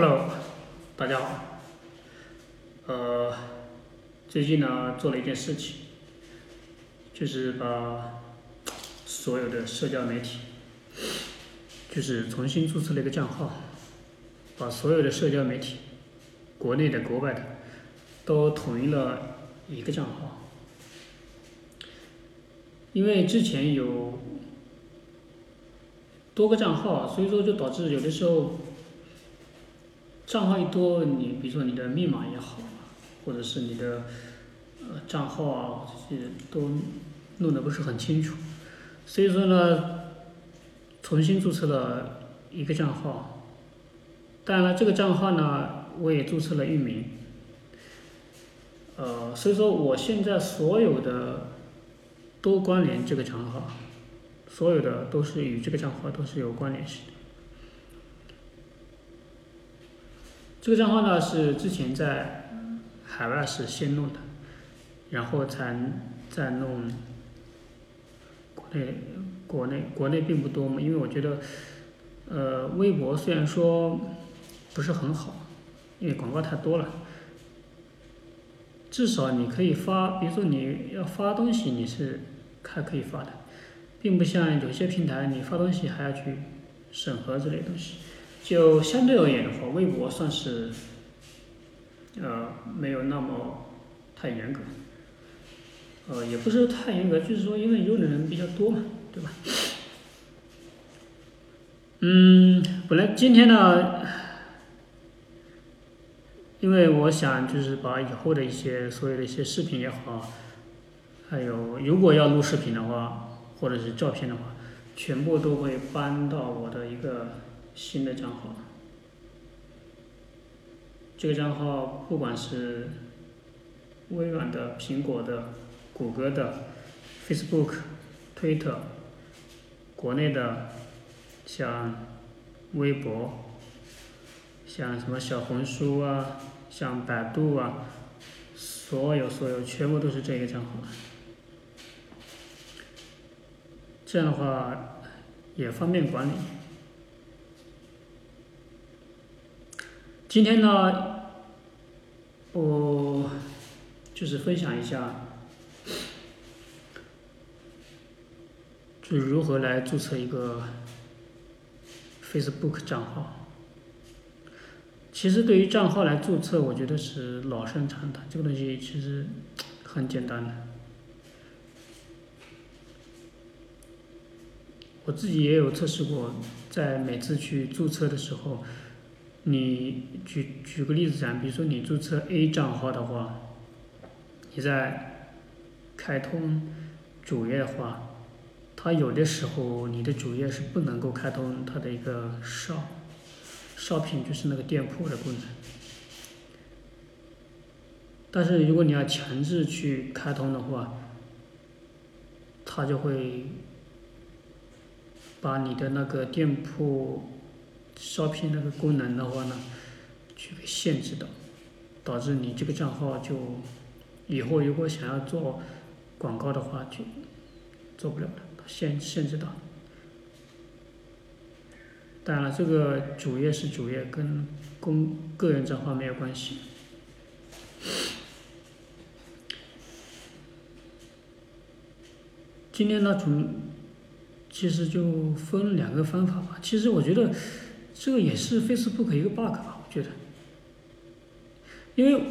Hello，大家好。呃，最近呢做了一件事情，就是把所有的社交媒体，就是重新注册了一个账号，把所有的社交媒体，国内的、国外的，都统一了一个账号。因为之前有多个账号，所以说就导致有的时候账号一多，你比如说你的密码也好，或者是你的呃账号啊这些都弄得不是很清楚，所以说呢，重新注册了一个账号，当然了这个账号呢我也注册了域名，呃所以说我现在所有的都关联这个账号，所有的都是与这个账号都是有关联性的。这个账号呢是之前在海外是先弄的，然后才再弄国内国内国内并不多嘛，因为我觉得，呃，微博虽然说不是很好，因为广告太多了，至少你可以发，比如说你要发东西，你是还可以发的，并不像有些平台你发东西还要去审核之类东西。就相对而言的话，微博算是，呃，没有那么太严格，呃，也不是太严格，就是说因为用的人比较多嘛，对吧？嗯，本来今天呢，因为我想就是把以后的一些所有的一些视频也好，还有如果要录视频的话，或者是照片的话，全部都会搬到我的一个。新的账号，这个账号不管是微软的、苹果的、谷歌的、Facebook、Twitter，国内的像微博、像什么小红书啊、像百度啊，所有所有全部都是这个账号。这样的话也方便管理。今天呢，我就是分享一下，就是如何来注册一个 Facebook 账号。其实对于账号来注册，我觉得是老生常谈，这个东西其实很简单的。我自己也有测试过，在每次去注册的时候。你举举个例子讲，比如说你注册 A 账号的话，你在开通主页的话，它有的时候你的主页是不能够开通它的一个 shop shoping 就是那个店铺的功能。但是如果你要强制去开通的话，它就会把你的那个店铺。招聘那个功能的话呢，去给限制的，导致你这个账号就以后如果想要做广告的话就做不了了，限限制到。当然了，这个主页是主页，跟公个人账号没有关系。今天呢，从其实就分两个方法吧。其实我觉得。这个也是 Facebook 一个 bug 吧，我觉得，因为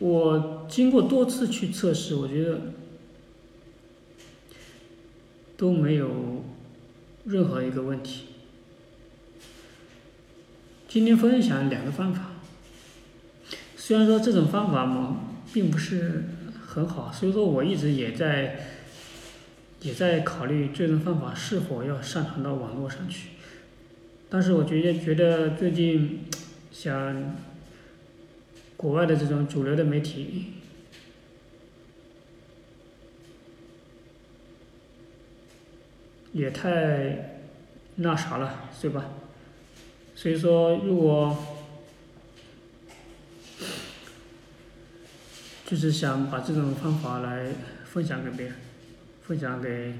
我经过多次去测试，我觉得都没有任何一个问题。今天分享两个方法，虽然说这种方法嘛并不是很好，所以说我一直也在也在考虑这种方法是否要上传到网络上去。但是我觉得，觉得最近像国外的这种主流的媒体也太那啥了，对吧？所以说，如果就是想把这种方法来分享给别人，分享给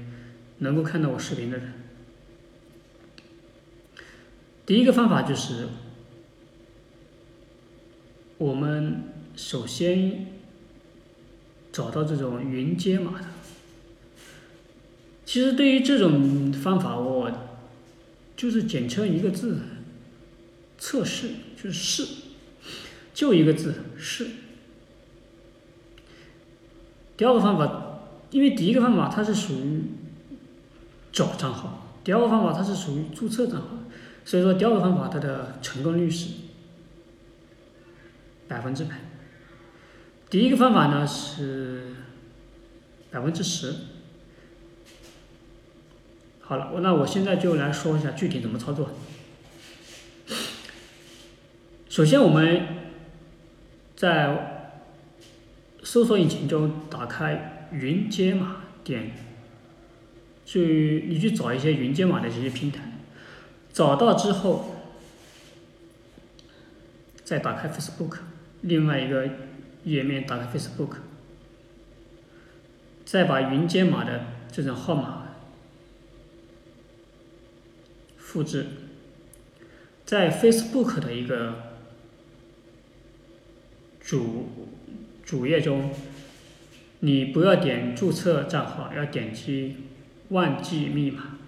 能够看到我视频的人。第一个方法就是，我们首先找到这种云接码的。其实对于这种方法，我就是简称一个字：测试，就是试，就一个字试。第二个方法，因为第一个方法它是属于找账号，第二个方法它是属于注册账号，所以说第二个方法它的成功率是百分之百。第一个方法呢是百分之十。好了，我那我现在就来说一下具体怎么操作。首先，我们在搜索引擎中打开“云解码”，点去你去找一些云解码的这些平台，找到之后，再打开 Facebook，另外一个页面打开 Facebook，再把云解码的这种号码复制，在 Facebook 的一个主。主页中，你不要点注册账号，要点击忘记密码。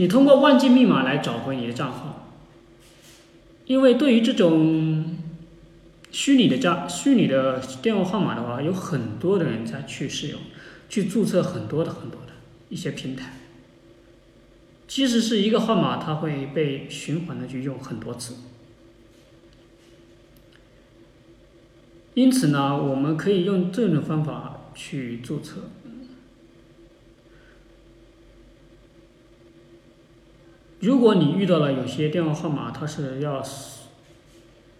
你通过忘记密码来找回你的账号，因为对于这种虚拟的账、虚拟的电话号码的话，有很多的人在去使用，去注册很多的很多的一些平台。即使是一个号码，它会被循环的去用很多次。因此呢，我们可以用这种方法去注册。如果你遇到了有些电话号码，它是要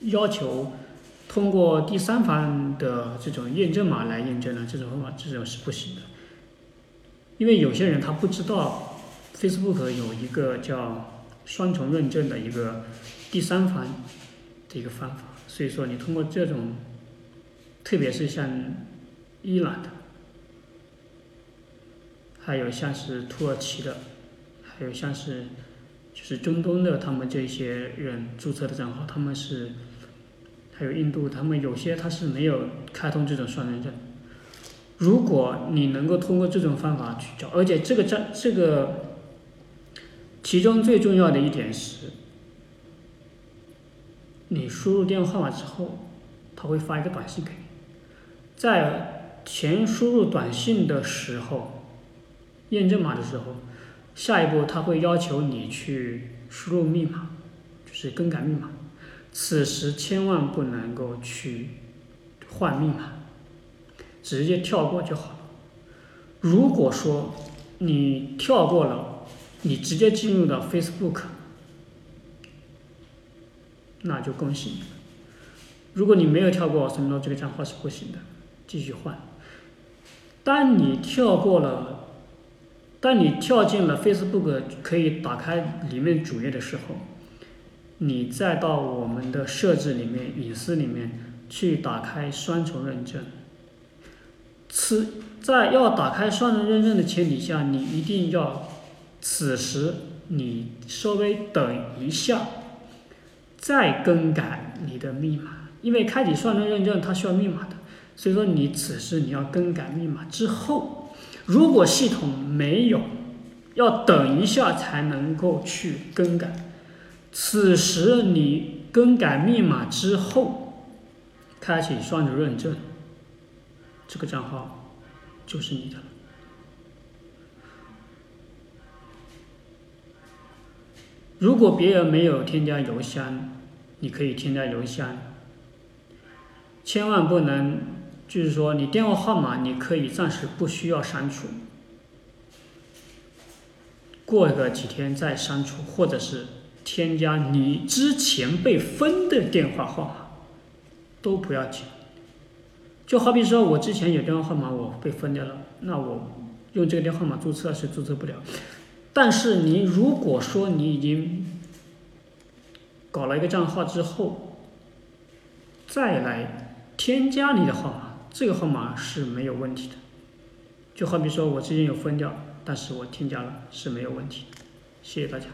要求通过第三方的这种验证码来验证的，这种方法这种是不行的。因为有些人他不知道 Facebook 有一个叫双重认证的一个第三方的一个方法，所以说你通过这种。特别是像伊朗的，还有像是土耳其的，还有像是就是中东的，他们这些人注册的账号，他们是还有印度，他们有些他是没有开通这种双认证。如果你能够通过这种方法去找，而且这个账这个其中最重要的一点是，你输入电话号码之后，他会发一个短信给你。在填输入短信的时候，验证码的时候，下一步他会要求你去输入密码，就是更改密码。此时千万不能够去换密码，直接跳过就好了。如果说你跳过了，你直接进入到 Facebook，那就恭喜你。如果你没有跳过，说明这个账号是不行的。继续换。当你跳过了，当你跳进了 Facebook 可以打开里面主页的时候，你再到我们的设置里面、隐私里面去打开双重认证。此在要打开双重认证的前提下，你一定要此时你稍微等一下，再更改你的密码，因为开启双重认证它需要密码的。所以说，你此时你要更改密码之后，如果系统没有，要等一下才能够去更改。此时你更改密码之后，开启双重认证，这个账号就是你的。如果别人没有添加邮箱，你可以添加邮箱，千万不能。就是说，你电话号码你可以暂时不需要删除，过个几天再删除，或者是添加你之前被封的电话号码，都不要紧。就好比说我之前有电话号码我被封掉了，那我用这个电话号码注册是注册不了。但是你如果说你已经搞了一个账号之后，再来添加你的号码。这个号码是没有问题的，就好比说我之前有封掉，但是我添加了是没有问题的，谢谢大家。